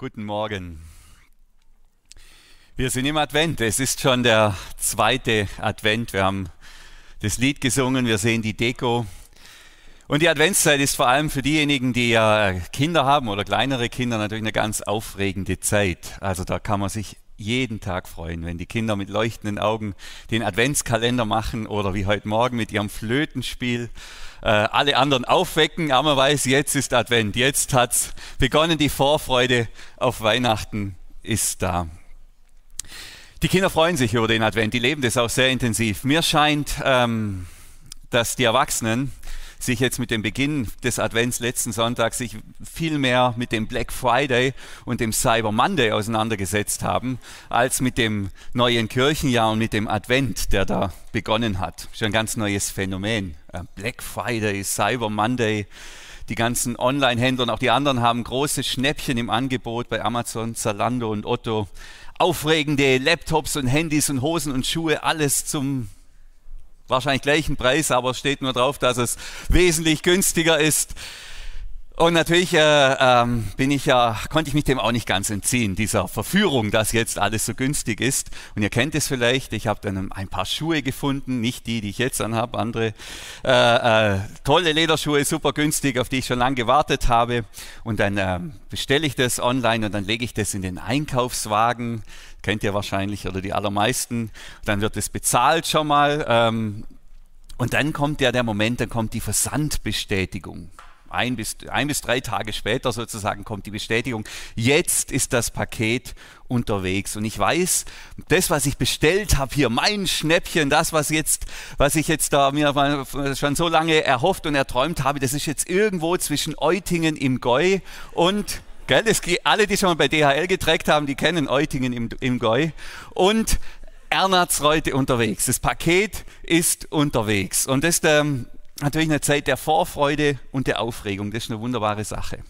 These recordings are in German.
Guten Morgen. Wir sind im Advent. Es ist schon der zweite Advent. Wir haben das Lied gesungen, wir sehen die Deko. Und die Adventszeit ist vor allem für diejenigen, die ja Kinder haben oder kleinere Kinder natürlich eine ganz aufregende Zeit. Also da kann man sich jeden Tag freuen, wenn die Kinder mit leuchtenden Augen den Adventskalender machen oder wie heute Morgen mit ihrem Flötenspiel äh, alle anderen aufwecken, aber man weiß, jetzt ist Advent, jetzt hat es begonnen, die Vorfreude auf Weihnachten ist da. Die Kinder freuen sich über den Advent, die leben das auch sehr intensiv. Mir scheint, ähm, dass die Erwachsenen sich jetzt mit dem Beginn des Advents letzten Sonntag sich viel mehr mit dem Black Friday und dem Cyber Monday auseinandergesetzt haben, als mit dem neuen Kirchenjahr und mit dem Advent, der da begonnen hat. Schon ein ganz neues Phänomen. Äh, Black Friday, Cyber Monday. Die ganzen Online-Händler und auch die anderen haben große Schnäppchen im Angebot bei Amazon, Zalando und Otto. Aufregende Laptops und Handys und Hosen und Schuhe, alles zum wahrscheinlich gleichen Preis, aber steht nur drauf, dass es wesentlich günstiger ist. Und natürlich äh, ähm, bin ich ja, konnte ich mich dem auch nicht ganz entziehen, dieser Verführung, dass jetzt alles so günstig ist. Und ihr kennt es vielleicht, ich habe dann ein paar Schuhe gefunden, nicht die, die ich jetzt anhabe, andere äh, äh, tolle Lederschuhe, super günstig, auf die ich schon lange gewartet habe. Und dann äh, bestelle ich das online und dann lege ich das in den Einkaufswagen, kennt ihr wahrscheinlich oder die allermeisten. Dann wird es bezahlt schon mal. Ähm, und dann kommt ja der Moment, dann kommt die Versandbestätigung ein bis, ein bis drei Tage später sozusagen kommt die Bestätigung, jetzt ist das Paket unterwegs. Und ich weiß, das, was ich bestellt habe hier, mein Schnäppchen, das, was, jetzt, was ich jetzt da mir schon so lange erhofft und erträumt habe, das ist jetzt irgendwo zwischen Eutingen im Goi und Gell, das, alle, die schon mal bei DHL geträgt haben, die kennen Eutingen im, im Goi. Und Ernatzreute unterwegs. Das Paket ist unterwegs. Und das ist ähm, natürlich eine Zeit der Vorfreude und der Aufregung. Das ist eine wunderbare Sache.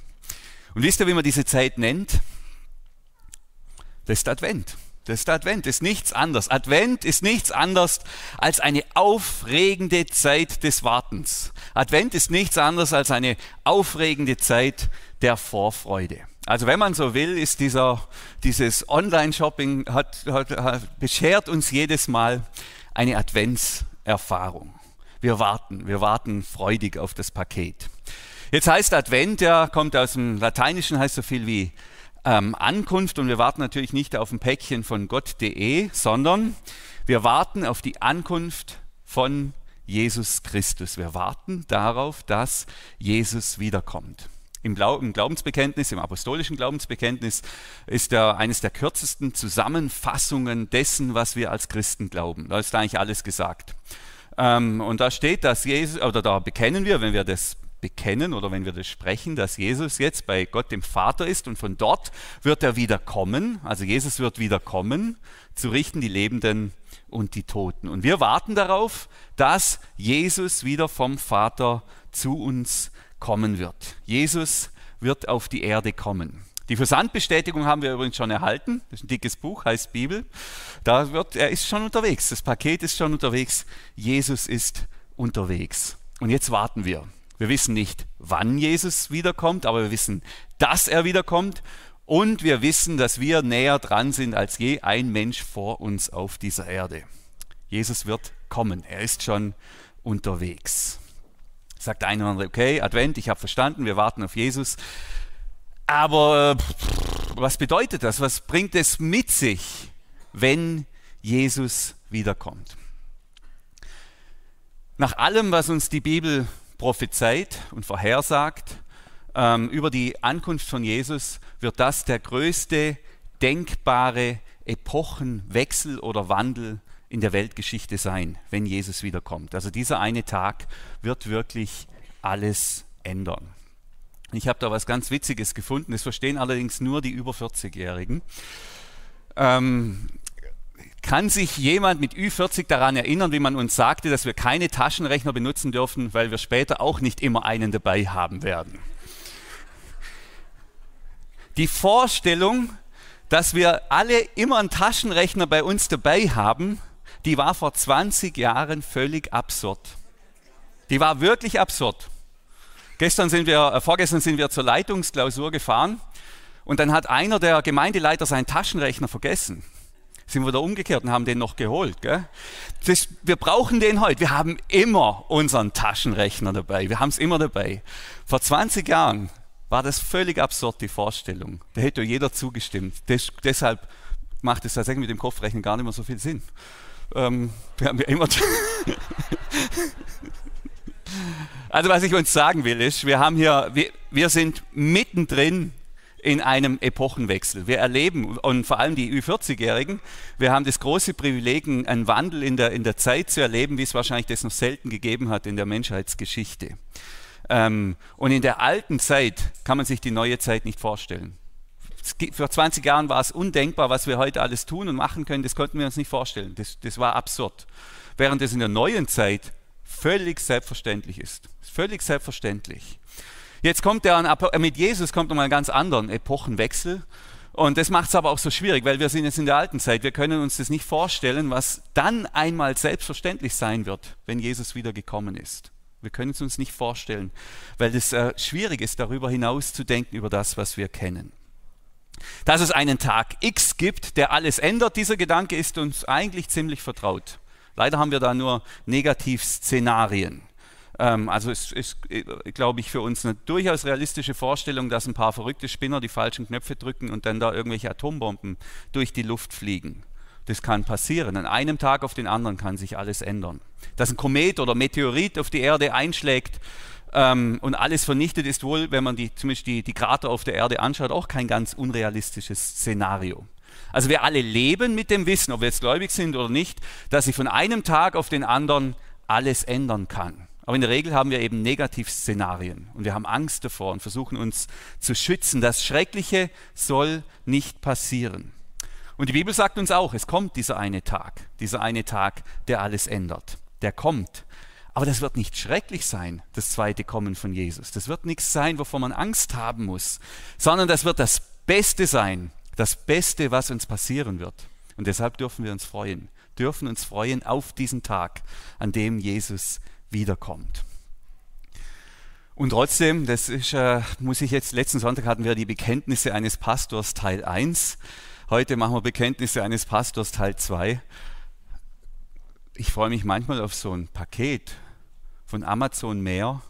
Und wisst ihr, wie man diese Zeit nennt? Das ist Advent. Das ist Advent, das ist nichts anderes. Advent ist nichts anderes als eine aufregende Zeit des Wartens. Advent ist nichts anderes als eine aufregende Zeit der Vorfreude. Also wenn man so will, ist dieser, dieses Online-Shopping hat, hat, hat, beschert uns jedes Mal eine Adventserfahrung. Wir warten, wir warten freudig auf das Paket. Jetzt heißt Advent, ja, kommt aus dem Lateinischen, heißt so viel wie ähm, Ankunft und wir warten natürlich nicht auf ein Päckchen von Gott.de, sondern wir warten auf die Ankunft von Jesus Christus. Wir warten darauf, dass Jesus wiederkommt. Im, Glaubensbekenntnis, im apostolischen Glaubensbekenntnis ist er eines der kürzesten Zusammenfassungen dessen, was wir als Christen glauben. Da ist eigentlich alles gesagt. Ähm, und da steht, dass Jesus, oder da bekennen wir, wenn wir das bekennen oder wenn wir das sprechen, dass Jesus jetzt bei Gott dem Vater ist und von dort wird er wieder kommen, also Jesus wird wieder kommen, zu richten die Lebenden und die Toten. Und wir warten darauf, dass Jesus wieder vom Vater zu uns kommen wird. Jesus wird auf die Erde kommen. Die Versandbestätigung haben wir übrigens schon erhalten. Das ist ein dickes Buch, heißt Bibel. Da wird, er ist schon unterwegs. Das Paket ist schon unterwegs. Jesus ist unterwegs. Und jetzt warten wir. Wir wissen nicht, wann Jesus wiederkommt, aber wir wissen, dass er wiederkommt. Und wir wissen, dass wir näher dran sind als je ein Mensch vor uns auf dieser Erde. Jesus wird kommen. Er ist schon unterwegs. Sagt der eine oder andere, okay, Advent, ich habe verstanden, wir warten auf Jesus. Aber was bedeutet das? Was bringt es mit sich, wenn Jesus wiederkommt? Nach allem, was uns die Bibel prophezeit und vorhersagt ähm, über die Ankunft von Jesus, wird das der größte denkbare Epochenwechsel oder Wandel in der Weltgeschichte sein, wenn Jesus wiederkommt. Also dieser eine Tag wird wirklich alles ändern. Ich habe da was ganz Witziges gefunden. Das verstehen allerdings nur die über 40-Jährigen. Ähm, kann sich jemand mit Ü40 daran erinnern, wie man uns sagte, dass wir keine Taschenrechner benutzen dürfen, weil wir später auch nicht immer einen dabei haben werden? Die Vorstellung, dass wir alle immer einen Taschenrechner bei uns dabei haben, die war vor 20 Jahren völlig absurd. Die war wirklich absurd. Gestern sind wir, äh, vorgestern sind wir zur Leitungsklausur gefahren Und dann hat einer der Gemeindeleiter seinen Taschenrechner vergessen. Sind wir wieder umgekehrt und haben den noch geholt. Gell? Das, wir brauchen den heute. Wir haben immer unseren Taschenrechner dabei. Wir haben es immer dabei. Vor 20 Jahren war das völlig absurd, die Vorstellung. Da hätte jeder zugestimmt. Des, deshalb macht es tatsächlich mit dem Kopfrechnen gar nicht mehr so viel Sinn. Ähm, wir haben ja immer also was ich uns sagen will, ist, wir haben hier, wir, wir sind mittendrin in einem Epochenwechsel. Wir erleben, und vor allem die Ü40-Jährigen, wir haben das große Privileg, einen Wandel in der, in der Zeit zu erleben, wie es wahrscheinlich das noch selten gegeben hat in der Menschheitsgeschichte. Ähm, und in der alten Zeit kann man sich die neue Zeit nicht vorstellen. Vor 20 Jahren war es undenkbar, was wir heute alles tun und machen können. Das konnten wir uns nicht vorstellen. Das, das war absurd. Während es in der neuen Zeit völlig selbstverständlich ist. Völlig selbstverständlich. Jetzt kommt der mit Jesus kommt nochmal einen ganz anderen Epochenwechsel. Und das macht es aber auch so schwierig, weil wir sind jetzt in der alten Zeit. Wir können uns das nicht vorstellen, was dann einmal selbstverständlich sein wird, wenn Jesus wieder gekommen ist. Wir können es uns nicht vorstellen, weil es äh, schwierig ist, darüber hinaus zu denken, über das, was wir kennen. Dass es einen Tag X gibt, der alles ändert, dieser Gedanke ist uns eigentlich ziemlich vertraut. Leider haben wir da nur Negativszenarien. Ähm, also es ist, äh, glaube ich, für uns eine durchaus realistische Vorstellung, dass ein paar verrückte Spinner die falschen Knöpfe drücken und dann da irgendwelche Atombomben durch die Luft fliegen. Das kann passieren. An einem Tag auf den anderen kann sich alles ändern. Dass ein Komet oder Meteorit auf die Erde einschlägt ähm, und alles vernichtet, ist wohl, wenn man die, zumindest die, die Krater auf der Erde anschaut, auch kein ganz unrealistisches Szenario. Also wir alle leben mit dem Wissen, ob wir jetzt gläubig sind oder nicht, dass sich von einem Tag auf den anderen alles ändern kann. Aber in der Regel haben wir eben Negativszenarien und wir haben Angst davor und versuchen uns zu schützen. Das Schreckliche soll nicht passieren. Und die Bibel sagt uns auch, es kommt dieser eine Tag, dieser eine Tag, der alles ändert. Der kommt. Aber das wird nicht schrecklich sein, das zweite Kommen von Jesus. Das wird nichts sein, wovor man Angst haben muss, sondern das wird das Beste sein, das Beste, was uns passieren wird. Und deshalb dürfen wir uns freuen, dürfen uns freuen auf diesen Tag, an dem Jesus wiederkommt. Und trotzdem, das ist, äh, muss ich jetzt, letzten Sonntag hatten wir die Bekenntnisse eines Pastors Teil 1. Heute machen wir Bekenntnisse eines Pastors Teil 2. Ich freue mich manchmal auf so ein Paket von Amazon mehr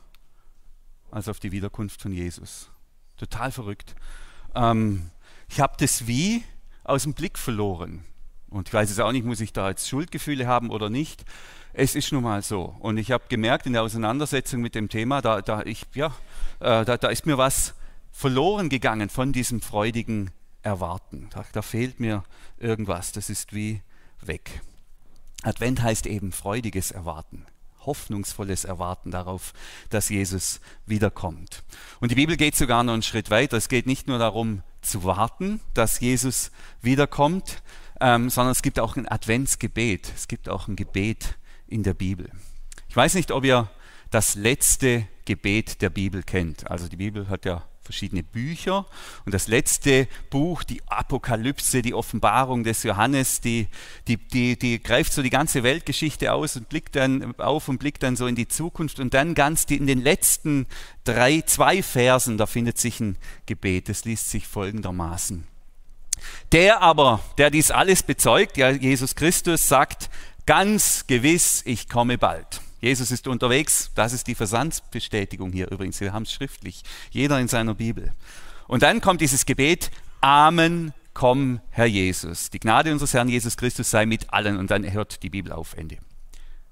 als auf die Wiederkunft von Jesus. Total verrückt. Ähm, ich habe das Wie aus dem Blick verloren. Und ich weiß es auch nicht, muss ich da jetzt Schuldgefühle haben oder nicht. Es ist nun mal so. Und ich habe gemerkt in der Auseinandersetzung mit dem Thema, da, da, ich, ja, äh, da, da ist mir was verloren gegangen von diesem freudigen erwarten. Da, da fehlt mir irgendwas, das ist wie weg. Advent heißt eben freudiges Erwarten, hoffnungsvolles Erwarten darauf, dass Jesus wiederkommt. Und die Bibel geht sogar noch einen Schritt weiter. Es geht nicht nur darum zu warten, dass Jesus wiederkommt, ähm, sondern es gibt auch ein Adventsgebet. Es gibt auch ein Gebet in der Bibel. Ich weiß nicht, ob ihr das letzte Gebet der Bibel kennt. Also die Bibel hat ja verschiedene Bücher. Und das letzte Buch, die Apokalypse, die Offenbarung des Johannes, die, die, die, die greift so die ganze Weltgeschichte aus und blickt dann auf und blickt dann so in die Zukunft. Und dann ganz die, in den letzten drei, zwei Versen, da findet sich ein Gebet. Das liest sich folgendermaßen. Der aber, der dies alles bezeugt, ja, Jesus Christus, sagt, ganz gewiss, ich komme bald. Jesus ist unterwegs, das ist die Versandsbestätigung hier übrigens, wir haben es schriftlich, jeder in seiner Bibel. Und dann kommt dieses Gebet, Amen, komm, Herr Jesus. Die Gnade unseres Herrn Jesus Christus sei mit allen. Und dann hört die Bibel auf, Ende.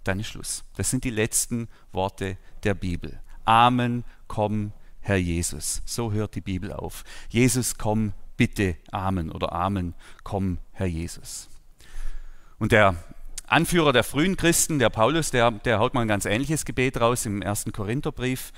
Dann ist Schluss. Das sind die letzten Worte der Bibel. Amen, komm, Herr Jesus. So hört die Bibel auf. Jesus, komm, bitte, Amen oder Amen, komm, Herr Jesus. Und der Anführer der frühen Christen, der Paulus, der, der haut mal ein ganz ähnliches Gebet raus im ersten Korintherbrief.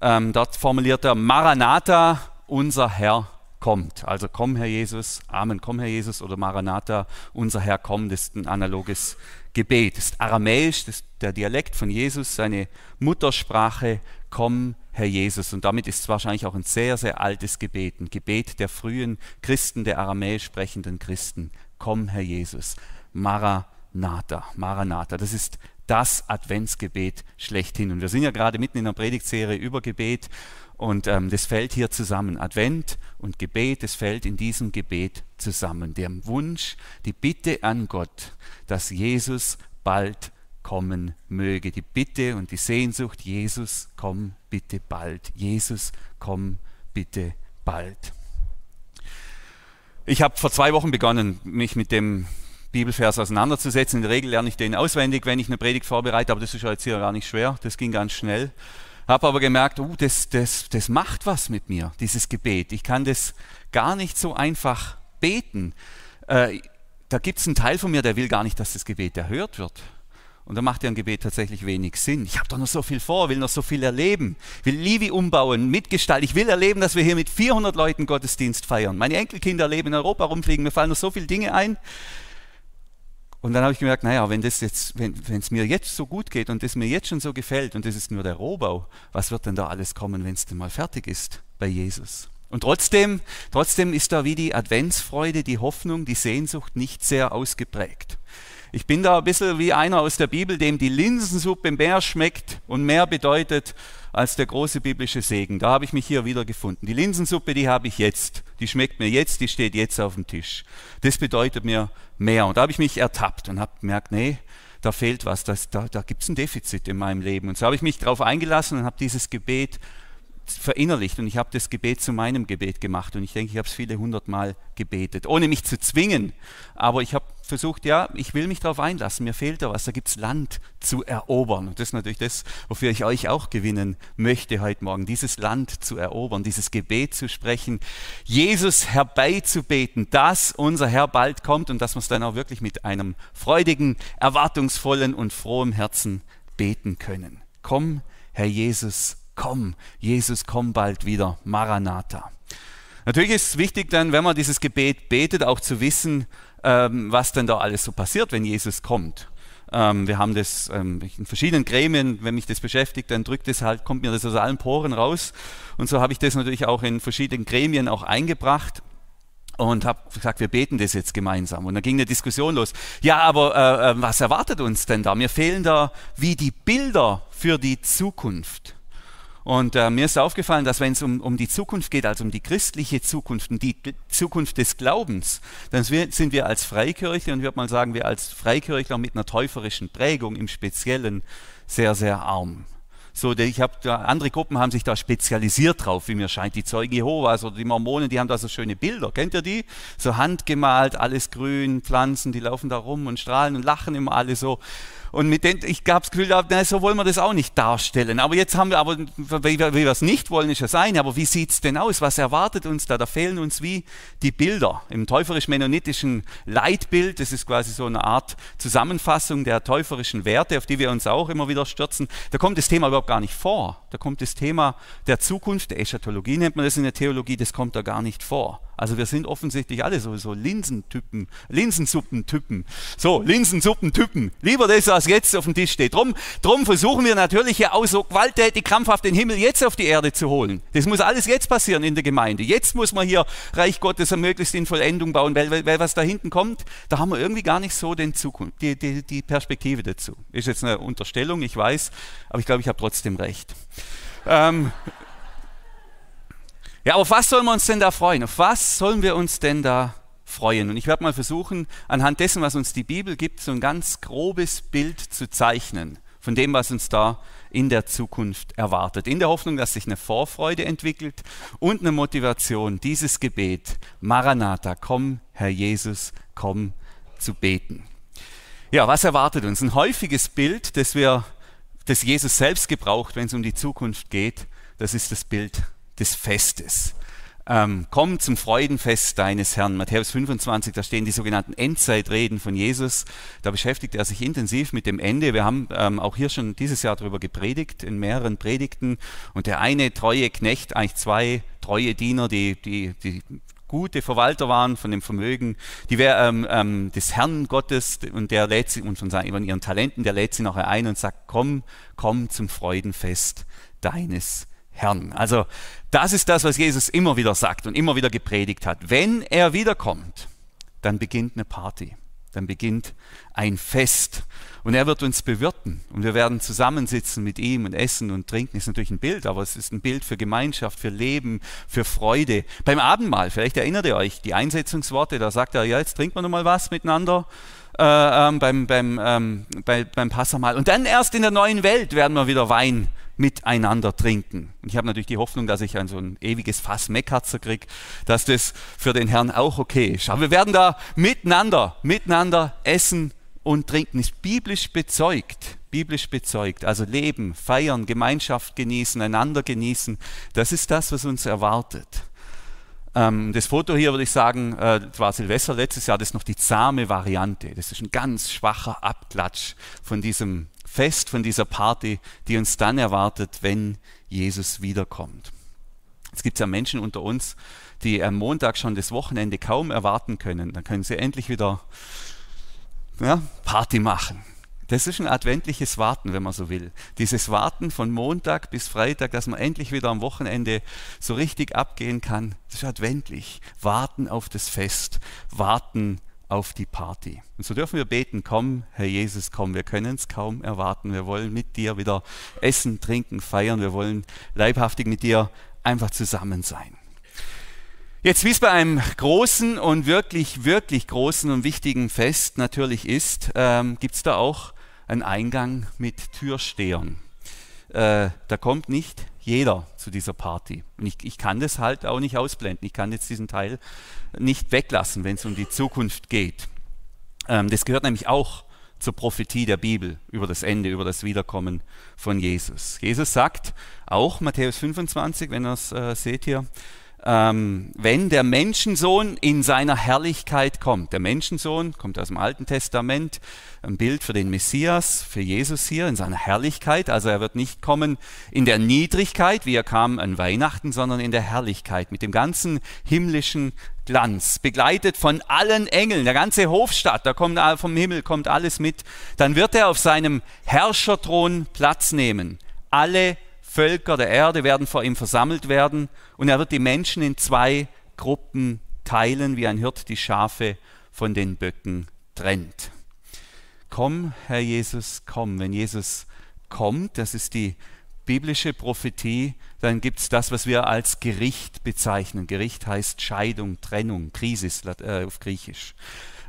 Ähm, dort formuliert er, Maranatha, unser Herr kommt. Also komm, Herr Jesus, Amen, komm, Herr Jesus oder Maranatha, unser Herr kommt, ist ein analoges Gebet. Das ist aramäisch, das ist der Dialekt von Jesus, seine Muttersprache, komm, Herr Jesus. Und damit ist es wahrscheinlich auch ein sehr, sehr altes Gebet, ein Gebet der frühen Christen, der aramäisch sprechenden Christen. Komm, Herr Jesus. Maranatha. Maranatha, Maranatha. Das ist das Adventsgebet schlechthin. Und wir sind ja gerade mitten in einer Predigtserie über Gebet und ähm, das fällt hier zusammen. Advent und Gebet, das fällt in diesem Gebet zusammen. Der Wunsch, die Bitte an Gott, dass Jesus bald kommen möge. Die Bitte und die Sehnsucht, Jesus, komm bitte bald. Jesus, komm bitte bald. Ich habe vor zwei Wochen begonnen, mich mit dem Bibelvers auseinanderzusetzen. In der Regel lerne ich den auswendig, wenn ich eine Predigt vorbereite, aber das ist jetzt hier gar nicht schwer. Das ging ganz schnell. Habe aber gemerkt, uh, das, das, das macht was mit mir, dieses Gebet. Ich kann das gar nicht so einfach beten. Äh, da gibt es einen Teil von mir, der will gar nicht, dass das Gebet erhört wird. Und da macht ja ein Gebet tatsächlich wenig Sinn. Ich habe doch noch so viel vor, will noch so viel erleben, will Livi umbauen, mitgestalten. Ich will erleben, dass wir hier mit 400 Leuten Gottesdienst feiern. Meine Enkelkinder leben in Europa rumfliegen, mir fallen noch so viele Dinge ein. Und dann habe ich gemerkt, naja, wenn es wenn, mir jetzt so gut geht und es mir jetzt schon so gefällt und das ist nur der Rohbau, was wird denn da alles kommen, wenn es denn mal fertig ist bei Jesus? Und trotzdem, trotzdem ist da wie die Adventsfreude, die Hoffnung, die Sehnsucht nicht sehr ausgeprägt. Ich bin da ein bisschen wie einer aus der Bibel, dem die Linsensuppe mehr schmeckt und mehr bedeutet als der große biblische Segen. Da habe ich mich hier wieder gefunden. Die Linsensuppe, die habe ich jetzt. Die schmeckt mir jetzt, die steht jetzt auf dem Tisch. Das bedeutet mir mehr. Und da habe ich mich ertappt und habe gemerkt, nee, da fehlt was, das, da, da gibt es ein Defizit in meinem Leben. Und so habe ich mich darauf eingelassen und habe dieses Gebet verinnerlicht und ich habe das Gebet zu meinem Gebet gemacht und ich denke, ich habe es viele hundert Mal gebetet, ohne mich zu zwingen. Aber ich habe versucht, ja, ich will mich darauf einlassen, mir fehlt da was, da gibt es Land zu erobern. Und das ist natürlich das, wofür ich euch auch gewinnen möchte heute Morgen, dieses Land zu erobern, dieses Gebet zu sprechen, Jesus herbeizubeten, dass unser Herr bald kommt und dass wir es dann auch wirklich mit einem freudigen, erwartungsvollen und frohem Herzen beten können. Komm, Herr Jesus, komm, Jesus, komm bald wieder, Maranatha. Natürlich ist es wichtig dann, wenn man dieses Gebet betet, auch zu wissen, ähm, was denn da alles so passiert, wenn Jesus kommt. Ähm, wir haben das ähm, in verschiedenen Gremien, wenn mich das beschäftigt, dann drückt es halt, kommt mir das aus allen Poren raus. Und so habe ich das natürlich auch in verschiedenen Gremien auch eingebracht und habe gesagt, wir beten das jetzt gemeinsam. Und dann ging eine Diskussion los. Ja, aber äh, äh was erwartet uns denn da? Mir fehlen da wie die Bilder für die Zukunft. Und äh, mir ist aufgefallen, dass wenn es um, um die Zukunft geht, also um die christliche Zukunft und die Zukunft des Glaubens, dann sind wir als Freikirche und ich würde mal sagen, wir als Freikirchler mit einer täuferischen Prägung im Speziellen sehr, sehr arm. So, ich habe andere Gruppen haben sich da spezialisiert drauf, wie mir scheint. Die Zeugen Jehovas oder die Mormonen, die haben da so schöne Bilder. Kennt ihr die? So handgemalt, alles grün, Pflanzen, die laufen da rum und strahlen und lachen immer alle so. Und mit denen, ich habe das Gefühl, na, so wollen wir das auch nicht darstellen. Aber jetzt haben wir, aber wie, wie wir es nicht wollen, ist ja sein. Aber wie sieht es denn aus? Was erwartet uns da? Da fehlen uns wie die Bilder. Im täuferisch-mennonitischen Leitbild, das ist quasi so eine Art Zusammenfassung der täuferischen Werte, auf die wir uns auch immer wieder stürzen. Da kommt das Thema überhaupt gar nicht vor. Da kommt das Thema der Zukunft, der Eschatologie nennt man das in der Theologie, das kommt da gar nicht vor. Also wir sind offensichtlich alle sowieso Linsentypen, Linsensuppentypen. So, Linsensuppentypen. Lieber das, was jetzt auf dem Tisch steht. Drum, drum versuchen wir natürlich ja auch so gewalttätig, krampfhaft den Himmel jetzt auf die Erde zu holen. Das muss alles jetzt passieren in der Gemeinde. Jetzt muss man hier Reich Gottes möglichst in Vollendung bauen, weil, weil, weil, was da hinten kommt, da haben wir irgendwie gar nicht so den Zukunft, die, die, die Perspektive dazu. Ist jetzt eine Unterstellung, ich weiß, aber ich glaube, ich habe trotzdem recht. Ähm, ja, auf was sollen wir uns denn da freuen? Auf was sollen wir uns denn da freuen? Und ich werde mal versuchen, anhand dessen, was uns die Bibel gibt, so ein ganz grobes Bild zu zeichnen von dem, was uns da in der Zukunft erwartet. In der Hoffnung, dass sich eine Vorfreude entwickelt und eine Motivation, dieses Gebet, Maranatha, komm, Herr Jesus, komm, zu beten. Ja, was erwartet uns? Ein häufiges Bild, das wir, das Jesus selbst gebraucht, wenn es um die Zukunft geht, das ist das Bild des Festes. Ähm, komm zum Freudenfest deines Herrn. Matthäus 25, da stehen die sogenannten Endzeitreden von Jesus. Da beschäftigt er sich intensiv mit dem Ende. Wir haben ähm, auch hier schon dieses Jahr darüber gepredigt, in mehreren Predigten. Und der eine treue Knecht, eigentlich zwei treue Diener, die, die, die gute Verwalter waren von dem Vermögen, die wäre ähm, ähm, des Herrn Gottes und der lädt sie und von seinen, ihren Talenten, der lädt sie nachher ein und sagt, komm, komm zum Freudenfest deines Herrn. Also das ist das, was Jesus immer wieder sagt und immer wieder gepredigt hat. Wenn er wiederkommt, dann beginnt eine Party, dann beginnt ein Fest. Und er wird uns bewirten und wir werden zusammensitzen mit ihm und essen und trinken. Ist natürlich ein Bild, aber es ist ein Bild für Gemeinschaft, für Leben, für Freude. Beim Abendmahl, vielleicht erinnert ihr euch, die Einsetzungsworte, da sagt er, ja, jetzt trinken wir nochmal was miteinander. Äh, ähm, beim, beim, ähm, bei, beim Passamal. Und dann erst in der neuen Welt werden wir wieder Wein miteinander trinken. Und ich habe natürlich die Hoffnung, dass ich ein so ein ewiges Fass Meckatzer kriege, dass das für den Herrn auch okay ist. Aber wir werden da miteinander, miteinander essen und trinken. Ist biblisch bezeugt. Biblisch bezeugt. Also leben, feiern, Gemeinschaft genießen, einander genießen. Das ist das, was uns erwartet. Ähm, das Foto hier würde ich sagen, äh, war Silvester letztes Jahr, das ist noch die zahme Variante. Das ist ein ganz schwacher Abklatsch von diesem Fest, von dieser Party, die uns dann erwartet, wenn Jesus wiederkommt. Es gibt ja Menschen unter uns, die am Montag schon das Wochenende kaum erwarten können. Dann können sie endlich wieder ja, Party machen. Das ist ein adventliches Warten, wenn man so will. Dieses Warten von Montag bis Freitag, dass man endlich wieder am Wochenende so richtig abgehen kann, das ist adventlich. Warten auf das Fest, warten auf die Party. Und so dürfen wir beten, komm, Herr Jesus, komm, wir können es kaum erwarten. Wir wollen mit dir wieder essen, trinken, feiern. Wir wollen leibhaftig mit dir einfach zusammen sein. Jetzt, wie es bei einem großen und wirklich, wirklich großen und wichtigen Fest natürlich ist, ähm, gibt es da auch einen Eingang mit Türstehern. Äh, da kommt nicht jeder zu dieser Party. Und ich, ich kann das halt auch nicht ausblenden. Ich kann jetzt diesen Teil nicht weglassen, wenn es um die Zukunft geht. Ähm, das gehört nämlich auch zur Prophetie der Bibel über das Ende, über das Wiederkommen von Jesus. Jesus sagt auch, Matthäus 25, wenn ihr es äh, seht hier, ähm, wenn der Menschensohn in seiner Herrlichkeit kommt. Der Menschensohn kommt aus dem Alten Testament, ein Bild für den Messias, für Jesus hier in seiner Herrlichkeit. Also er wird nicht kommen in der Niedrigkeit, wie er kam an Weihnachten, sondern in der Herrlichkeit mit dem ganzen himmlischen Glanz, begleitet von allen Engeln, der ganze Hofstadt, da kommt vom Himmel kommt alles mit. Dann wird er auf seinem Herrscherthron Platz nehmen. Alle Völker der Erde werden vor ihm versammelt werden und er wird die Menschen in zwei Gruppen teilen, wie ein Hirt die Schafe von den Böcken trennt. Komm, Herr Jesus, komm. Wenn Jesus kommt, das ist die biblische Prophetie, dann gibt es das, was wir als Gericht bezeichnen. Gericht heißt Scheidung, Trennung, Krisis äh, auf Griechisch.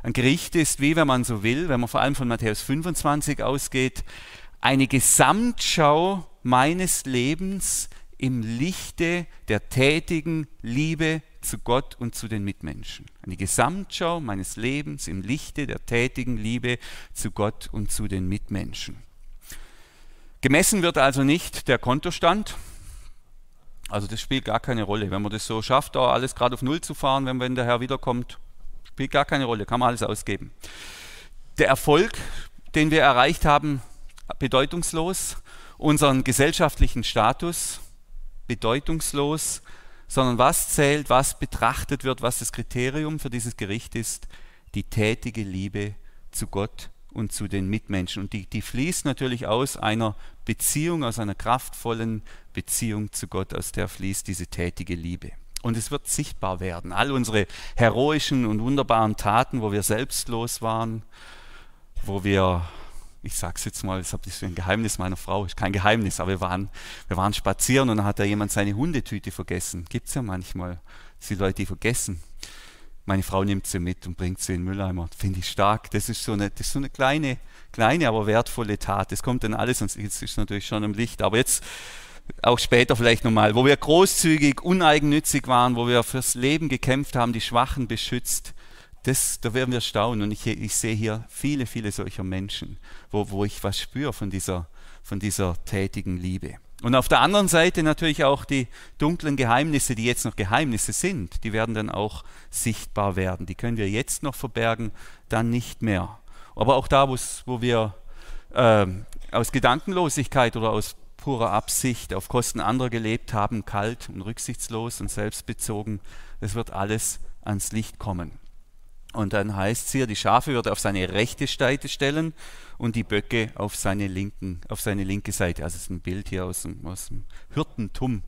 Ein Gericht ist, wie wenn man so will, wenn man vor allem von Matthäus 25 ausgeht, eine Gesamtschau meines Lebens im Lichte der tätigen Liebe zu Gott und zu den Mitmenschen. Eine Gesamtschau meines Lebens im Lichte der tätigen Liebe zu Gott und zu den Mitmenschen. Gemessen wird also nicht der Kontostand. Also das spielt gar keine Rolle. Wenn man das so schafft, da alles gerade auf Null zu fahren, wenn, wenn der Herr wiederkommt, spielt gar keine Rolle, kann man alles ausgeben. Der Erfolg, den wir erreicht haben, bedeutungslos unseren gesellschaftlichen Status bedeutungslos, sondern was zählt, was betrachtet wird, was das Kriterium für dieses Gericht ist, die tätige Liebe zu Gott und zu den Mitmenschen. Und die, die fließt natürlich aus einer Beziehung, aus einer kraftvollen Beziehung zu Gott, aus der fließt diese tätige Liebe. Und es wird sichtbar werden. All unsere heroischen und wunderbaren Taten, wo wir selbstlos waren, wo wir ich sage es jetzt mal, das ist ein Geheimnis meiner Frau, ist kein Geheimnis, aber wir waren, wir waren spazieren und dann hat da jemand seine Hundetüte vergessen. Gibt es ja manchmal, dass die Leute die vergessen. Meine Frau nimmt sie mit und bringt sie in den Mülleimer. Finde ich stark. Das ist so eine, das ist so eine kleine, kleine, aber wertvolle Tat. Das kommt dann alles, und jetzt ist natürlich schon im Licht. Aber jetzt auch später vielleicht nochmal, wo wir großzügig, uneigennützig waren, wo wir fürs Leben gekämpft haben, die Schwachen beschützt, das, da werden wir staunen. Und ich, ich sehe hier viele, viele solcher Menschen, wo, wo ich was spüre von dieser, von dieser tätigen Liebe. Und auf der anderen Seite natürlich auch die dunklen Geheimnisse, die jetzt noch Geheimnisse sind, die werden dann auch sichtbar werden. Die können wir jetzt noch verbergen, dann nicht mehr. Aber auch da, wo wir äh, aus Gedankenlosigkeit oder aus purer Absicht auf Kosten anderer gelebt haben, kalt und rücksichtslos und selbstbezogen, das wird alles ans Licht kommen. Und dann heißt es hier, die Schafe wird er auf seine rechte Seite stellen und die Böcke auf seine, linken, auf seine linke Seite. Also es ist ein Bild hier aus dem, aus dem Hirtentum.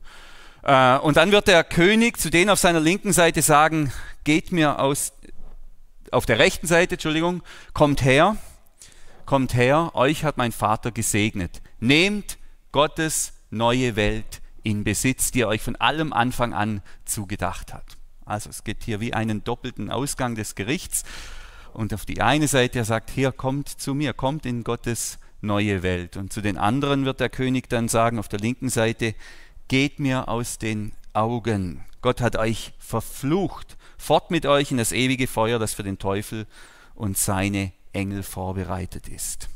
Äh, und dann wird der König zu denen auf seiner linken Seite sagen, geht mir aus, auf der rechten Seite, Entschuldigung, kommt her, kommt her, euch hat mein Vater gesegnet. Nehmt Gottes neue Welt in Besitz, die er euch von allem Anfang an zugedacht hat. Also es gibt hier wie einen doppelten Ausgang des Gerichts. Und auf die eine Seite, er sagt, hier kommt zu mir, kommt in Gottes neue Welt. Und zu den anderen wird der König dann sagen, auf der linken Seite, geht mir aus den Augen. Gott hat euch verflucht. Fort mit euch in das ewige Feuer, das für den Teufel und seine Engel vorbereitet ist.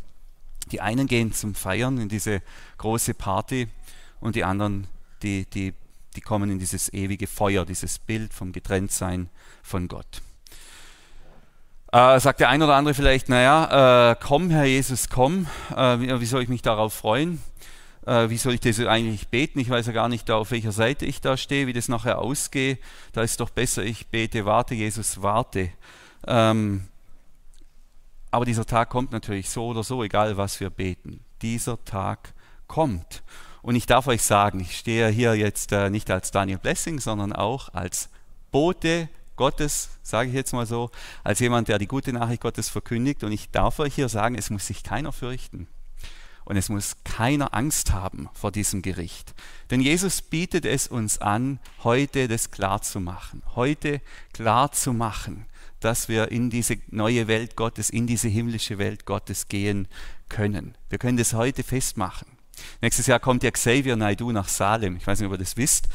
Die einen gehen zum Feiern in diese große Party und die anderen, die, die, die kommen in dieses ewige Feuer, dieses Bild vom Getrenntsein von Gott. Äh, sagt der ein oder andere vielleicht, naja, äh, komm Herr Jesus, komm, äh, wie, wie, soll ich mich darauf freuen? Äh, wie soll ich das eigentlich beten? Ich weiß ja gar nicht, auf welcher Seite ich da stehe, wie das nachher ausgeht. Da ist doch besser, ich bete, warte, Jesus, warte. Ähm, aber dieser Tag kommt natürlich so oder so, egal was wir beten. Dieser Tag kommt. Und ich darf euch sagen, ich stehe hier jetzt äh, nicht als Daniel Blessing, sondern auch als Bote Gottes, sage ich jetzt mal so, als jemand, der die gute Nachricht Gottes verkündigt. Und ich darf euch hier sagen, es muss sich keiner fürchten. Und es muss keiner Angst haben vor diesem Gericht. Denn Jesus bietet es uns an, heute das klar zu machen. Heute klar zu machen, dass wir in diese neue Welt Gottes, in diese himmlische Welt Gottes gehen können. Wir können das heute festmachen. Nächstes Jahr kommt ja Xavier Naidu nach Salem. Ich weiß nicht, ob ihr das wisst.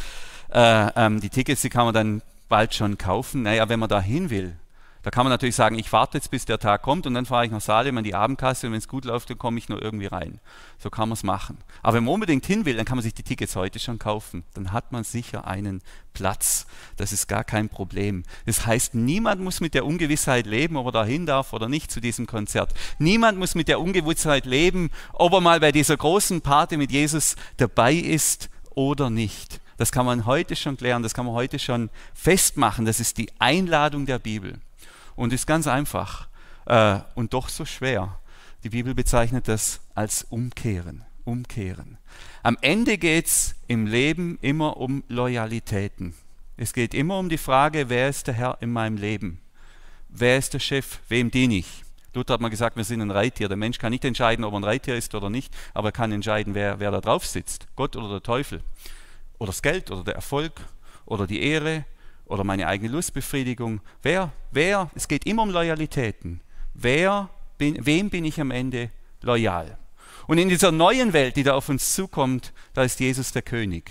Äh, ähm, die Tickets, die kann man dann bald schon kaufen. Naja, wenn man da hin will, da kann man natürlich sagen, ich warte jetzt, bis der Tag kommt und dann fahre ich nach Salem an die Abendkasse und wenn es gut läuft, dann komme ich nur irgendwie rein. So kann man es machen. Aber wenn man unbedingt hin will, dann kann man sich die Tickets heute schon kaufen. Dann hat man sicher einen Platz. Das ist gar kein Problem. Das heißt, niemand muss mit der Ungewissheit leben, ob er da hin darf oder nicht zu diesem Konzert. Niemand muss mit der Ungewissheit leben, ob er mal bei dieser großen Party mit Jesus dabei ist oder nicht. Das kann man heute schon klären, das kann man heute schon festmachen. Das ist die Einladung der Bibel. Und ist ganz einfach äh, und doch so schwer. Die Bibel bezeichnet das als Umkehren. Umkehren. Am Ende geht es im Leben immer um Loyalitäten. Es geht immer um die Frage, wer ist der Herr in meinem Leben? Wer ist der Chef? Wem diene ich? Luther hat mal gesagt, wir sind ein Reittier. Der Mensch kann nicht entscheiden, ob er ein Reittier ist oder nicht, aber er kann entscheiden, wer, wer da drauf sitzt. Gott oder der Teufel oder das Geld oder der Erfolg oder die Ehre oder meine eigene Lustbefriedigung. Wer, wer, es geht immer um Loyalitäten. Wer bin, wem bin ich am Ende loyal? Und in dieser neuen Welt, die da auf uns zukommt, da ist Jesus der König.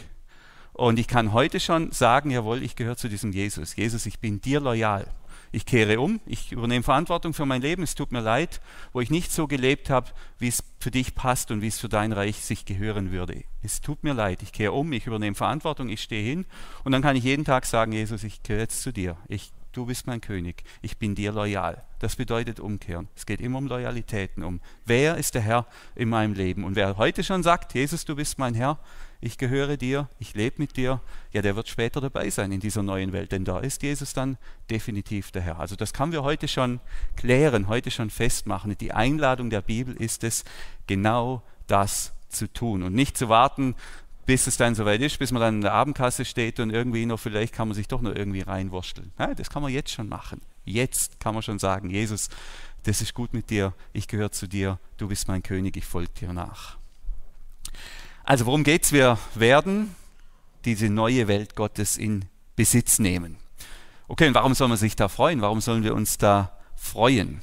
Und ich kann heute schon sagen, jawohl, ich gehöre zu diesem Jesus. Jesus, ich bin dir loyal ich kehre um, ich übernehme Verantwortung für mein Leben, es tut mir leid, wo ich nicht so gelebt habe, wie es für dich passt und wie es für dein Reich sich gehören würde. Es tut mir leid, ich kehre um, ich übernehme Verantwortung, ich stehe hin und dann kann ich jeden Tag sagen, Jesus, ich gehöre jetzt zu dir. Ich, du bist mein König, ich bin dir loyal. Das bedeutet umkehren. Es geht immer um Loyalitäten, um wer ist der Herr in meinem Leben. Und wer heute schon sagt, Jesus, du bist mein Herr, ich gehöre dir, ich lebe mit dir, ja, der wird später dabei sein in dieser neuen Welt, denn da ist Jesus dann definitiv der Herr. Also das können wir heute schon klären, heute schon festmachen. Die Einladung der Bibel ist es, genau das zu tun und nicht zu warten, bis es dann soweit ist, bis man dann in der Abendkasse steht und irgendwie noch, vielleicht kann man sich doch noch irgendwie reinwursteln. Nein, das kann man jetzt schon machen. Jetzt kann man schon sagen, Jesus, das ist gut mit dir, ich gehöre zu dir, du bist mein König, ich folge dir nach. Also worum geht es? Wir werden diese neue Welt Gottes in Besitz nehmen. Okay, und warum soll man sich da freuen? Warum sollen wir uns da freuen?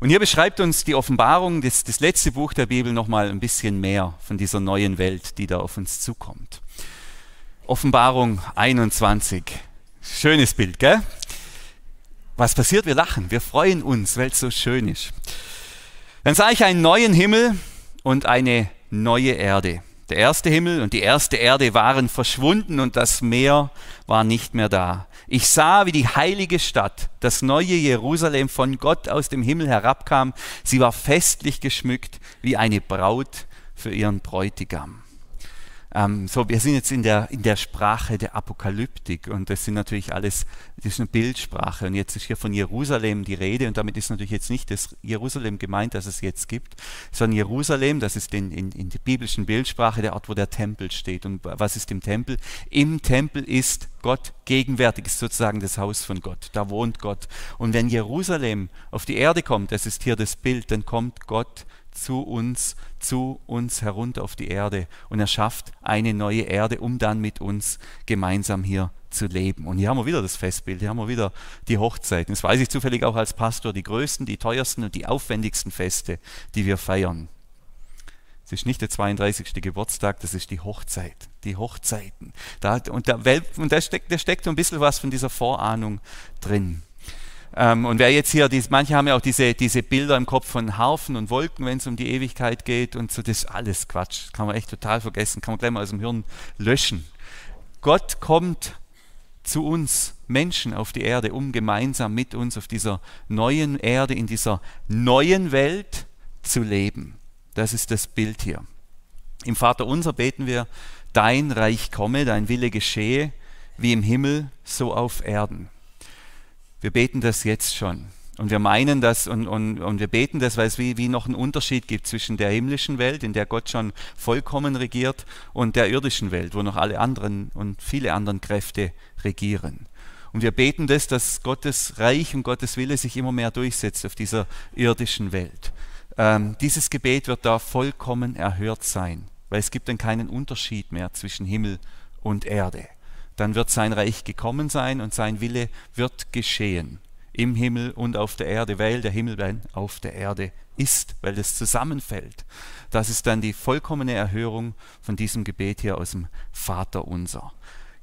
Und hier beschreibt uns die Offenbarung, das, das letzte Buch der Bibel, nochmal ein bisschen mehr von dieser neuen Welt, die da auf uns zukommt. Offenbarung 21. Schönes Bild, gell? Was passiert? Wir lachen, wir freuen uns, weil es so schön ist. Dann sah ich einen neuen Himmel und eine neue Erde. Der erste Himmel und die erste Erde waren verschwunden und das Meer war nicht mehr da. Ich sah, wie die heilige Stadt, das neue Jerusalem von Gott aus dem Himmel herabkam. Sie war festlich geschmückt wie eine Braut für ihren Bräutigam. Ähm, so, wir sind jetzt in der, in der Sprache der Apokalyptik und das sind natürlich alles, das ist eine Bildsprache und jetzt ist hier von Jerusalem die Rede und damit ist natürlich jetzt nicht das Jerusalem gemeint, das es jetzt gibt, sondern Jerusalem, das ist in, in, in der biblischen Bildsprache der Ort, wo der Tempel steht. Und was ist im Tempel? Im Tempel ist Gott gegenwärtig, ist sozusagen das Haus von Gott, da wohnt Gott. Und wenn Jerusalem auf die Erde kommt, das ist hier das Bild, dann kommt Gott zu uns, zu uns herunter auf die Erde und er schafft eine neue Erde, um dann mit uns gemeinsam hier zu leben. Und hier haben wir wieder das Festbild, hier haben wir wieder die Hochzeiten. Das weiß ich zufällig auch als Pastor, die größten, die teuersten und die aufwendigsten Feste, die wir feiern. Es ist nicht der 32. Geburtstag, das ist die Hochzeit, die Hochzeiten. Da, und da, und da steckt, da steckt ein bisschen was von dieser Vorahnung drin. Ähm, und wer jetzt hier, dies, manche haben ja auch diese, diese Bilder im Kopf von Harfen und Wolken, wenn es um die Ewigkeit geht und so, das ist alles Quatsch. Kann man echt total vergessen, kann man gleich mal aus dem Hirn löschen. Gott kommt zu uns Menschen auf die Erde, um gemeinsam mit uns auf dieser neuen Erde, in dieser neuen Welt zu leben. Das ist das Bild hier. Im Vater unser beten wir, dein Reich komme, dein Wille geschehe, wie im Himmel, so auf Erden. Wir beten das jetzt schon. Und wir meinen das und, und, und wir beten das, weil es wie, wie noch einen Unterschied gibt zwischen der himmlischen Welt, in der Gott schon vollkommen regiert, und der irdischen Welt, wo noch alle anderen und viele anderen Kräfte regieren. Und wir beten das, dass Gottes Reich und Gottes Wille sich immer mehr durchsetzt auf dieser irdischen Welt. Ähm, dieses Gebet wird da vollkommen erhört sein, weil es gibt dann keinen Unterschied mehr zwischen Himmel und Erde dann wird sein Reich gekommen sein und sein Wille wird geschehen im Himmel und auf der Erde, weil der Himmel auf der Erde ist, weil es zusammenfällt. Das ist dann die vollkommene Erhörung von diesem Gebet hier aus dem Vater unser.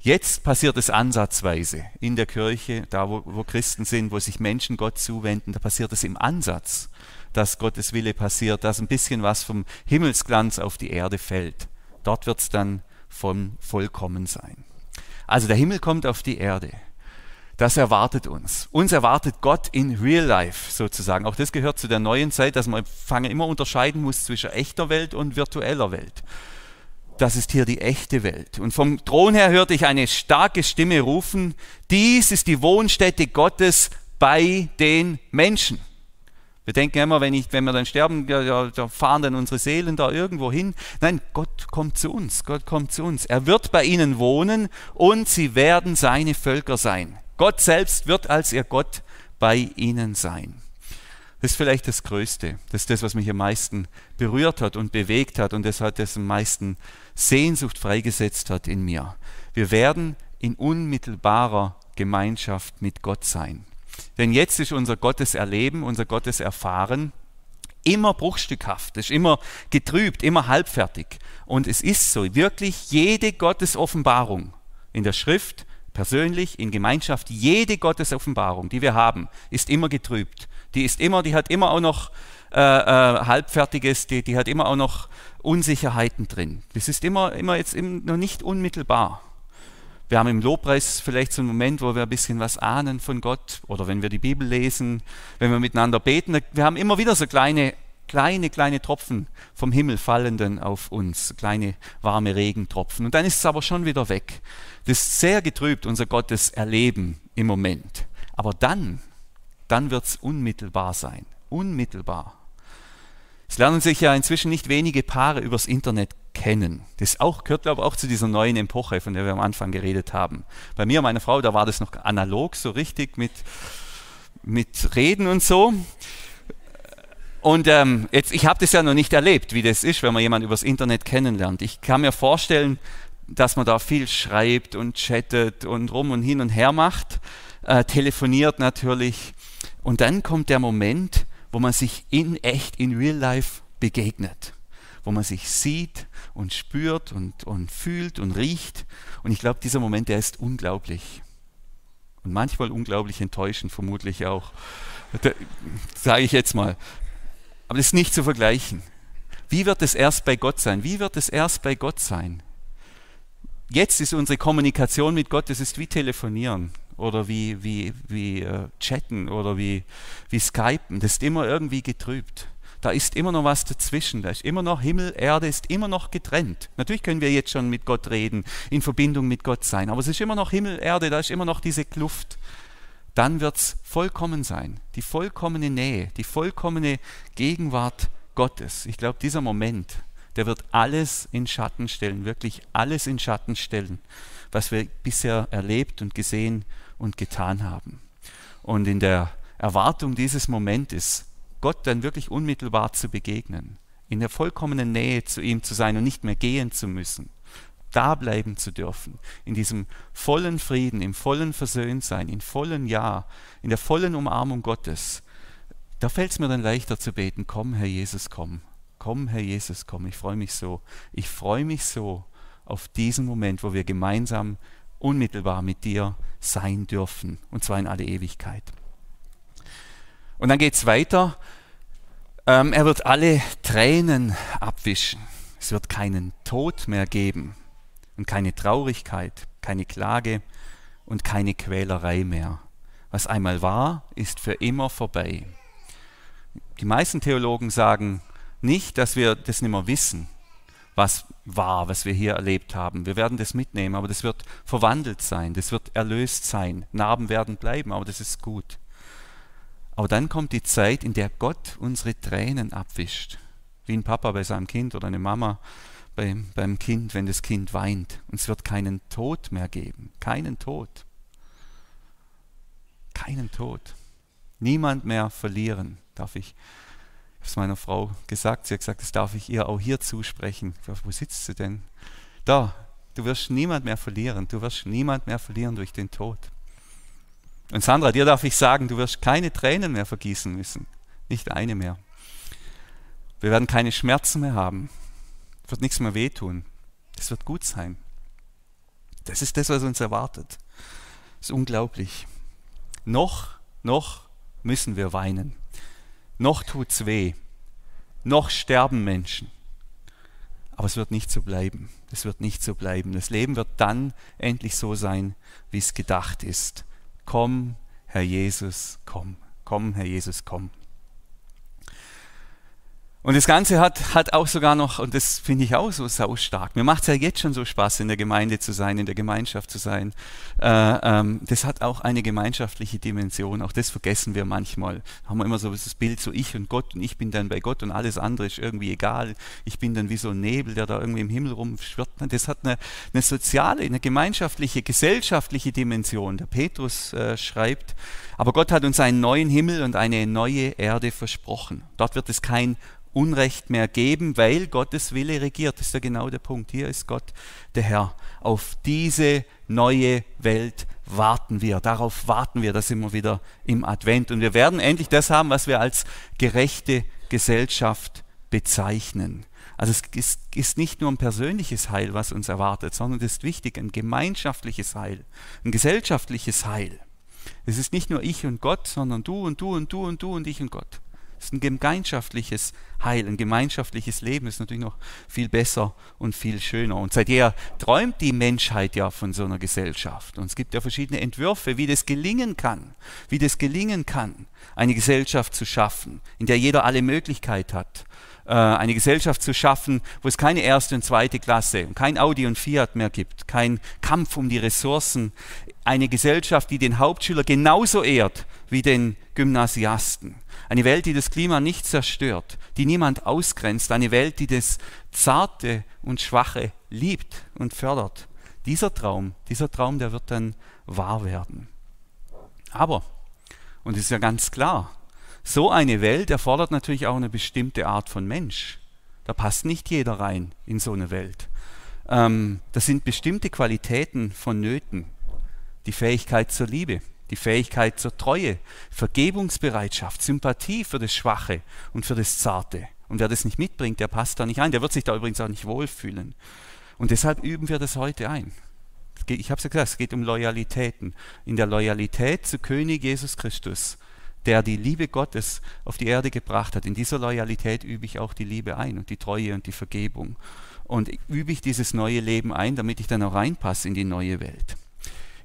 Jetzt passiert es ansatzweise in der Kirche, da wo, wo Christen sind, wo sich Menschen Gott zuwenden, da passiert es im Ansatz, dass Gottes Wille passiert, dass ein bisschen was vom Himmelsglanz auf die Erde fällt. Dort wird es dann vom Vollkommen sein. Also der Himmel kommt auf die Erde. Das erwartet uns. Uns erwartet Gott in Real Life sozusagen. Auch das gehört zu der neuen Zeit, dass man immer unterscheiden muss zwischen echter Welt und virtueller Welt. Das ist hier die echte Welt. Und vom Thron her hörte ich eine starke Stimme rufen, dies ist die Wohnstätte Gottes bei den Menschen. Wir denken immer, wenn, ich, wenn wir dann sterben, ja, da fahren dann unsere Seelen da irgendwo hin. Nein, Gott kommt zu uns. Gott kommt zu uns. Er wird bei ihnen wohnen und sie werden seine Völker sein. Gott selbst wird als ihr Gott bei ihnen sein. Das ist vielleicht das Größte. Das ist das, was mich am meisten berührt hat und bewegt hat und das hat das am meisten Sehnsucht freigesetzt hat in mir. Wir werden in unmittelbarer Gemeinschaft mit Gott sein. Denn jetzt ist unser Gotteserleben, unser Gotteserfahren immer bruchstückhaft, ist immer getrübt, immer halbfertig. Und es ist so, wirklich jede Gottesoffenbarung in der Schrift, persönlich, in Gemeinschaft, jede Gottesoffenbarung, die wir haben, ist immer getrübt. Die ist immer, die hat immer auch noch äh, äh, halbfertiges, die, die hat immer auch noch Unsicherheiten drin. Das ist immer, immer jetzt noch nicht unmittelbar. Wir haben im Lobpreis vielleicht so einen Moment, wo wir ein bisschen was ahnen von Gott oder wenn wir die Bibel lesen, wenn wir miteinander beten. Wir haben immer wieder so kleine, kleine, kleine Tropfen vom Himmel fallenden auf uns, kleine warme Regentropfen. Und dann ist es aber schon wieder weg. Das ist sehr getrübt, unser Gottes Erleben im Moment. Aber dann, dann wird es unmittelbar sein. Unmittelbar. Es lernen sich ja inzwischen nicht wenige Paare übers Internet kennen. Das auch, gehört, ich, auch zu dieser neuen Epoche, von der wir am Anfang geredet haben. Bei mir, meiner Frau, da war das noch analog, so richtig mit, mit Reden und so. Und ähm, jetzt, ich habe das ja noch nicht erlebt, wie das ist, wenn man jemanden übers Internet kennenlernt. Ich kann mir vorstellen, dass man da viel schreibt und chattet und rum und hin und her macht, äh, telefoniert natürlich. Und dann kommt der Moment, wo man sich in echt, in real life begegnet wo man sich sieht und spürt und, und fühlt und riecht. Und ich glaube, dieser Moment, der ist unglaublich. Und manchmal unglaublich enttäuschend, vermutlich auch. Sage ich jetzt mal. Aber das ist nicht zu vergleichen. Wie wird es erst bei Gott sein? Wie wird es erst bei Gott sein? Jetzt ist unsere Kommunikation mit Gott, das ist wie telefonieren oder wie, wie, wie äh, chatten oder wie, wie skypen. Das ist immer irgendwie getrübt. Da ist immer noch was dazwischen, da ist immer noch Himmel, Erde ist immer noch getrennt. Natürlich können wir jetzt schon mit Gott reden, in Verbindung mit Gott sein, aber es ist immer noch Himmel, Erde, da ist immer noch diese Kluft. Dann wird es vollkommen sein, die vollkommene Nähe, die vollkommene Gegenwart Gottes. Ich glaube, dieser Moment, der wird alles in Schatten stellen, wirklich alles in Schatten stellen, was wir bisher erlebt und gesehen und getan haben. Und in der Erwartung dieses Momentes, Gott dann wirklich unmittelbar zu begegnen, in der vollkommenen Nähe zu ihm zu sein und nicht mehr gehen zu müssen, da bleiben zu dürfen, in diesem vollen Frieden, im vollen Versöhntsein, in vollen Ja, in der vollen Umarmung Gottes, da fällt es mir dann leichter zu beten, komm Herr Jesus, komm, komm Herr Jesus, komm, ich freue mich so, ich freue mich so auf diesen Moment, wo wir gemeinsam unmittelbar mit dir sein dürfen, und zwar in alle Ewigkeit. Und dann geht es weiter. Ähm, er wird alle Tränen abwischen. Es wird keinen Tod mehr geben und keine Traurigkeit, keine Klage und keine Quälerei mehr. Was einmal war, ist für immer vorbei. Die meisten Theologen sagen nicht, dass wir das nicht mehr wissen, was war, was wir hier erlebt haben. Wir werden das mitnehmen, aber das wird verwandelt sein, das wird erlöst sein. Narben werden bleiben, aber das ist gut. Aber dann kommt die Zeit, in der Gott unsere Tränen abwischt. Wie ein Papa bei seinem Kind oder eine Mama beim, beim Kind, wenn das Kind weint. Und es wird keinen Tod mehr geben. Keinen Tod. Keinen Tod. Niemand mehr verlieren. Darf ich, habe es meiner Frau gesagt, sie hat gesagt, das darf ich ihr auch hier zusprechen. Wo sitzt sie denn? Da, du wirst niemand mehr verlieren. Du wirst niemand mehr verlieren durch den Tod. Und Sandra, dir darf ich sagen, du wirst keine Tränen mehr vergießen müssen. Nicht eine mehr. Wir werden keine Schmerzen mehr haben. Es wird nichts mehr wehtun. Es wird gut sein. Das ist das, was uns erwartet. Das ist unglaublich. Noch, noch müssen wir weinen. Noch tut's weh. Noch sterben Menschen. Aber es wird nicht so bleiben. Es wird nicht so bleiben. Das Leben wird dann endlich so sein, wie es gedacht ist. Komm, Herr Jesus, komm. Komm, Herr Jesus, komm. Und das Ganze hat, hat auch sogar noch, und das finde ich auch so saustark, mir macht es ja jetzt schon so Spaß, in der Gemeinde zu sein, in der Gemeinschaft zu sein. Äh, ähm, das hat auch eine gemeinschaftliche Dimension, auch das vergessen wir manchmal. Da haben wir immer so das Bild, so ich und Gott und ich bin dann bei Gott und alles andere ist irgendwie egal. Ich bin dann wie so ein Nebel, der da irgendwie im Himmel rumschwirrt. Das hat eine, eine soziale, eine gemeinschaftliche, gesellschaftliche Dimension. Der Petrus äh, schreibt, aber Gott hat uns einen neuen Himmel und eine neue Erde versprochen. Dort wird es kein Unrecht mehr geben, weil Gottes Wille regiert. Das ist ja genau der Punkt. Hier ist Gott der Herr. Auf diese neue Welt warten wir. Darauf warten wir. Da sind wir wieder im Advent. Und wir werden endlich das haben, was wir als gerechte Gesellschaft bezeichnen. Also es ist, nicht nur ein persönliches Heil, was uns erwartet, sondern es ist wichtig, ein gemeinschaftliches Heil, ein gesellschaftliches Heil. Es ist nicht nur ich und Gott, sondern du und du und du und du und ich und Gott. Es ist ein gemeinschaftliches Heil, ein gemeinschaftliches Leben ist natürlich noch viel besser und viel schöner. Und seit jeher träumt die Menschheit ja von so einer Gesellschaft. Und es gibt ja verschiedene Entwürfe, wie das gelingen kann, wie das gelingen kann, eine Gesellschaft zu schaffen, in der jeder alle Möglichkeit hat. Äh, eine Gesellschaft zu schaffen, wo es keine erste und zweite Klasse, kein Audi und Fiat mehr gibt, kein Kampf um die Ressourcen. Eine Gesellschaft, die den Hauptschüler genauso ehrt wie den Gymnasiasten eine Welt, die das Klima nicht zerstört, die niemand ausgrenzt, eine Welt, die das Zarte und Schwache liebt und fördert. Dieser Traum, dieser Traum, der wird dann wahr werden. Aber, und es ist ja ganz klar, so eine Welt erfordert natürlich auch eine bestimmte Art von Mensch. Da passt nicht jeder rein in so eine Welt. Ähm, das sind bestimmte Qualitäten von Nöten. Die Fähigkeit zur Liebe, die Fähigkeit zur Treue, Vergebungsbereitschaft, Sympathie für das Schwache und für das Zarte. Und wer das nicht mitbringt, der passt da nicht ein. Der wird sich da übrigens auch nicht wohlfühlen. Und deshalb üben wir das heute ein. Ich habe es ja gesagt, es geht um Loyalitäten. In der Loyalität zu König Jesus Christus, der die Liebe Gottes auf die Erde gebracht hat, in dieser Loyalität übe ich auch die Liebe ein und die Treue und die Vergebung. Und übe ich dieses neue Leben ein, damit ich dann auch reinpasse in die neue Welt.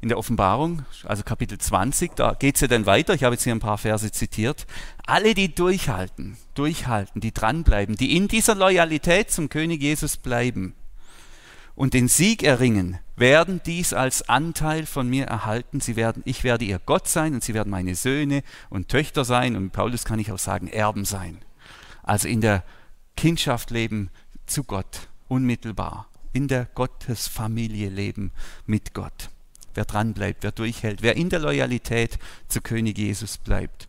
In der Offenbarung, also Kapitel 20, da geht es ja dann weiter, ich habe jetzt hier ein paar Verse zitiert, alle, die durchhalten, durchhalten, die dranbleiben, die in dieser Loyalität zum König Jesus bleiben und den Sieg erringen, werden dies als Anteil von mir erhalten. Sie werden, ich werde ihr Gott sein und sie werden meine Söhne und Töchter sein und Paulus kann ich auch sagen, Erben sein. Also in der Kindschaft leben zu Gott, unmittelbar. In der Gottesfamilie leben mit Gott wer dran bleibt, wer durchhält, wer in der Loyalität zu König Jesus bleibt.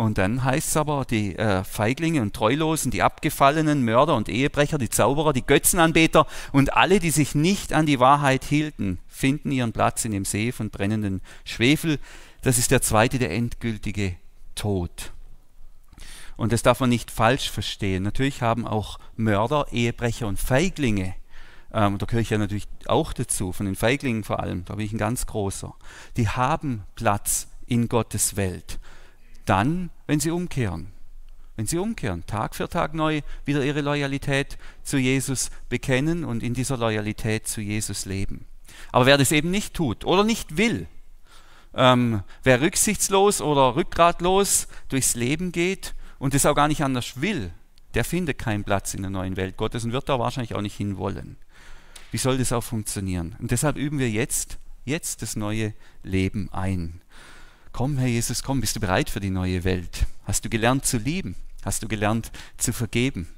Und dann heißt es aber, die äh, Feiglinge und Treulosen, die Abgefallenen, Mörder und Ehebrecher, die Zauberer, die Götzenanbeter und alle, die sich nicht an die Wahrheit hielten, finden ihren Platz in dem See von brennenden Schwefel. Das ist der zweite, der endgültige Tod. Und das darf man nicht falsch verstehen. Natürlich haben auch Mörder, Ehebrecher und Feiglinge ähm, da gehöre ich ja natürlich auch dazu, von den Feiglingen vor allem, da bin ich ein ganz großer, die haben Platz in Gottes Welt. Dann, wenn sie umkehren. Wenn sie umkehren, Tag für Tag neu wieder ihre Loyalität zu Jesus bekennen und in dieser Loyalität zu Jesus leben. Aber wer das eben nicht tut oder nicht will, ähm, wer rücksichtslos oder rückgratlos durchs Leben geht und es auch gar nicht anders will, der findet keinen Platz in der neuen Welt Gottes und wird da wahrscheinlich auch nicht hinwollen. Wie soll das auch funktionieren? Und deshalb üben wir jetzt, jetzt das neue Leben ein. Komm, Herr Jesus, komm, bist du bereit für die neue Welt? Hast du gelernt zu lieben? Hast du gelernt zu vergeben?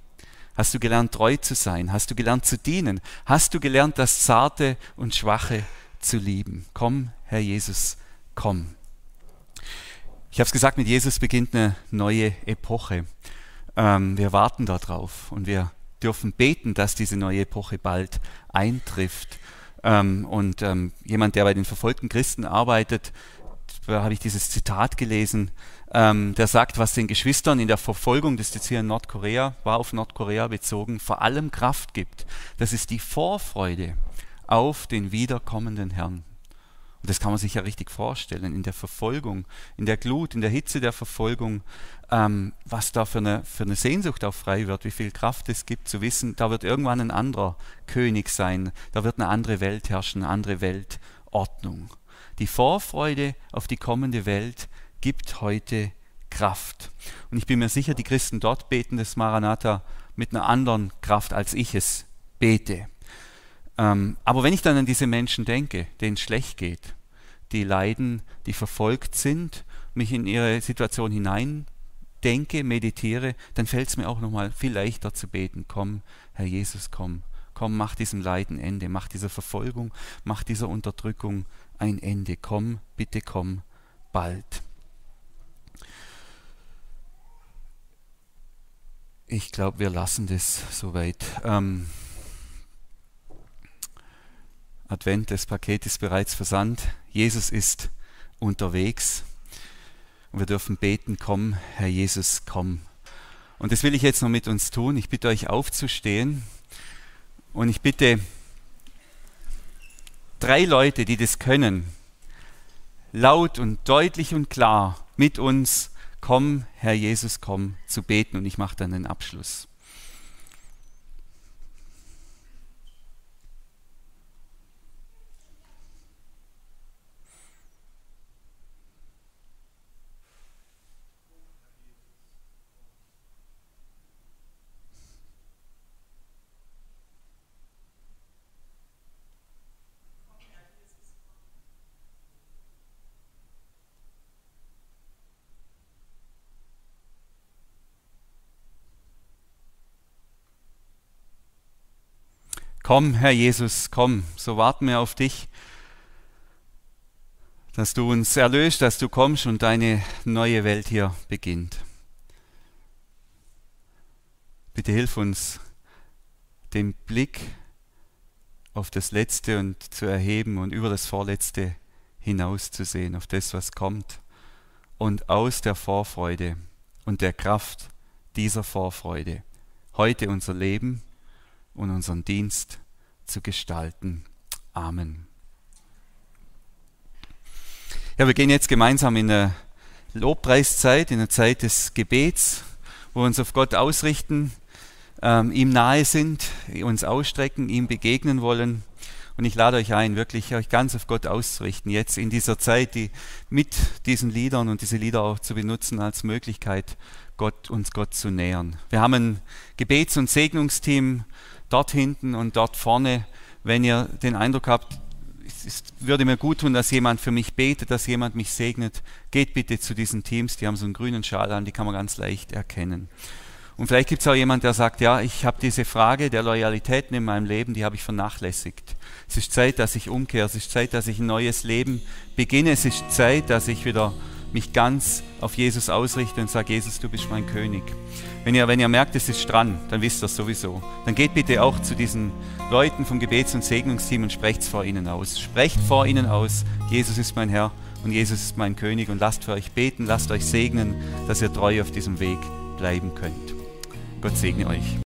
Hast du gelernt treu zu sein? Hast du gelernt zu dienen? Hast du gelernt das Zarte und Schwache zu lieben? Komm, Herr Jesus, komm. Ich habe es gesagt, mit Jesus beginnt eine neue Epoche. Ähm, wir warten darauf und wir dürfen beten, dass diese neue Epoche bald eintrifft. Ähm, und ähm, jemand, der bei den verfolgten Christen arbeitet, da habe ich dieses Zitat gelesen, ähm, der sagt, was den Geschwistern in der Verfolgung, das ist jetzt hier in Nordkorea, war auf Nordkorea bezogen, vor allem Kraft gibt. Das ist die Vorfreude auf den wiederkommenden Herrn. Und das kann man sich ja richtig vorstellen, in der Verfolgung, in der Glut, in der Hitze der Verfolgung, ähm, was da für eine, für eine Sehnsucht auch frei wird, wie viel Kraft es gibt, zu wissen, da wird irgendwann ein anderer König sein, da wird eine andere Welt herrschen, eine andere Weltordnung. Die Vorfreude auf die kommende Welt gibt heute Kraft. Und ich bin mir sicher, die Christen dort beten das Maranatha mit einer anderen Kraft, als ich es bete. Ähm, aber wenn ich dann an diese Menschen denke, denen es schlecht geht, die leiden, die verfolgt sind, mich in ihre Situation hinein denke, meditiere, dann fällt es mir auch nochmal viel leichter zu beten. Komm, Herr Jesus, komm. Komm, mach diesem Leiden Ende, mach dieser Verfolgung, mach dieser Unterdrückung ein Ende. Komm, bitte komm, bald. Ich glaube, wir lassen das soweit. Ähm, Advent, das Paket ist bereits versandt. Jesus ist unterwegs. Und wir dürfen beten, komm, Herr Jesus, komm. Und das will ich jetzt noch mit uns tun. Ich bitte euch aufzustehen. Und ich bitte drei Leute, die das können, laut und deutlich und klar mit uns, komm, Herr Jesus, komm, zu beten. Und ich mache dann den Abschluss. Komm, Herr Jesus, komm, so warten wir auf dich, dass du uns erlöst, dass du kommst und deine neue Welt hier beginnt. Bitte hilf uns, den Blick auf das Letzte und zu erheben und über das Vorletzte hinauszusehen, auf das, was kommt. Und aus der Vorfreude und der Kraft dieser Vorfreude heute unser Leben und unseren Dienst zu gestalten. Amen. Ja, wir gehen jetzt gemeinsam in eine Lobpreiszeit, in eine Zeit des Gebets, wo wir uns auf Gott ausrichten, ähm, ihm nahe sind, uns ausstrecken, ihm begegnen wollen. Und ich lade euch ein, wirklich euch ganz auf Gott auszurichten, jetzt in dieser Zeit, die mit diesen Liedern und diese Lieder auch zu benutzen als Möglichkeit, Gott, uns Gott zu nähern. Wir haben ein Gebets- und Segnungsteam dort hinten und dort vorne. Wenn ihr den Eindruck habt, es würde mir gut tun, dass jemand für mich betet, dass jemand mich segnet. Geht bitte zu diesen Teams, die haben so einen grünen Schal an, die kann man ganz leicht erkennen. Und vielleicht gibt es auch jemand, der sagt, ja, ich habe diese Frage der Loyalitäten in meinem Leben, die habe ich vernachlässigt. Es ist Zeit, dass ich umkehre, es ist Zeit, dass ich ein neues Leben beginne, es ist Zeit, dass ich wieder mich ganz auf Jesus ausrichte und sage, Jesus, du bist mein König. Wenn ihr, wenn ihr merkt, es ist dran, dann wisst ihr es sowieso. Dann geht bitte auch zu diesen Leuten vom Gebets- und Segnungsteam und sprecht es vor ihnen aus. Sprecht vor ihnen aus, Jesus ist mein Herr und Jesus ist mein König und lasst für euch beten, lasst euch segnen, dass ihr treu auf diesem Weg bleiben könnt. Gott segne euch.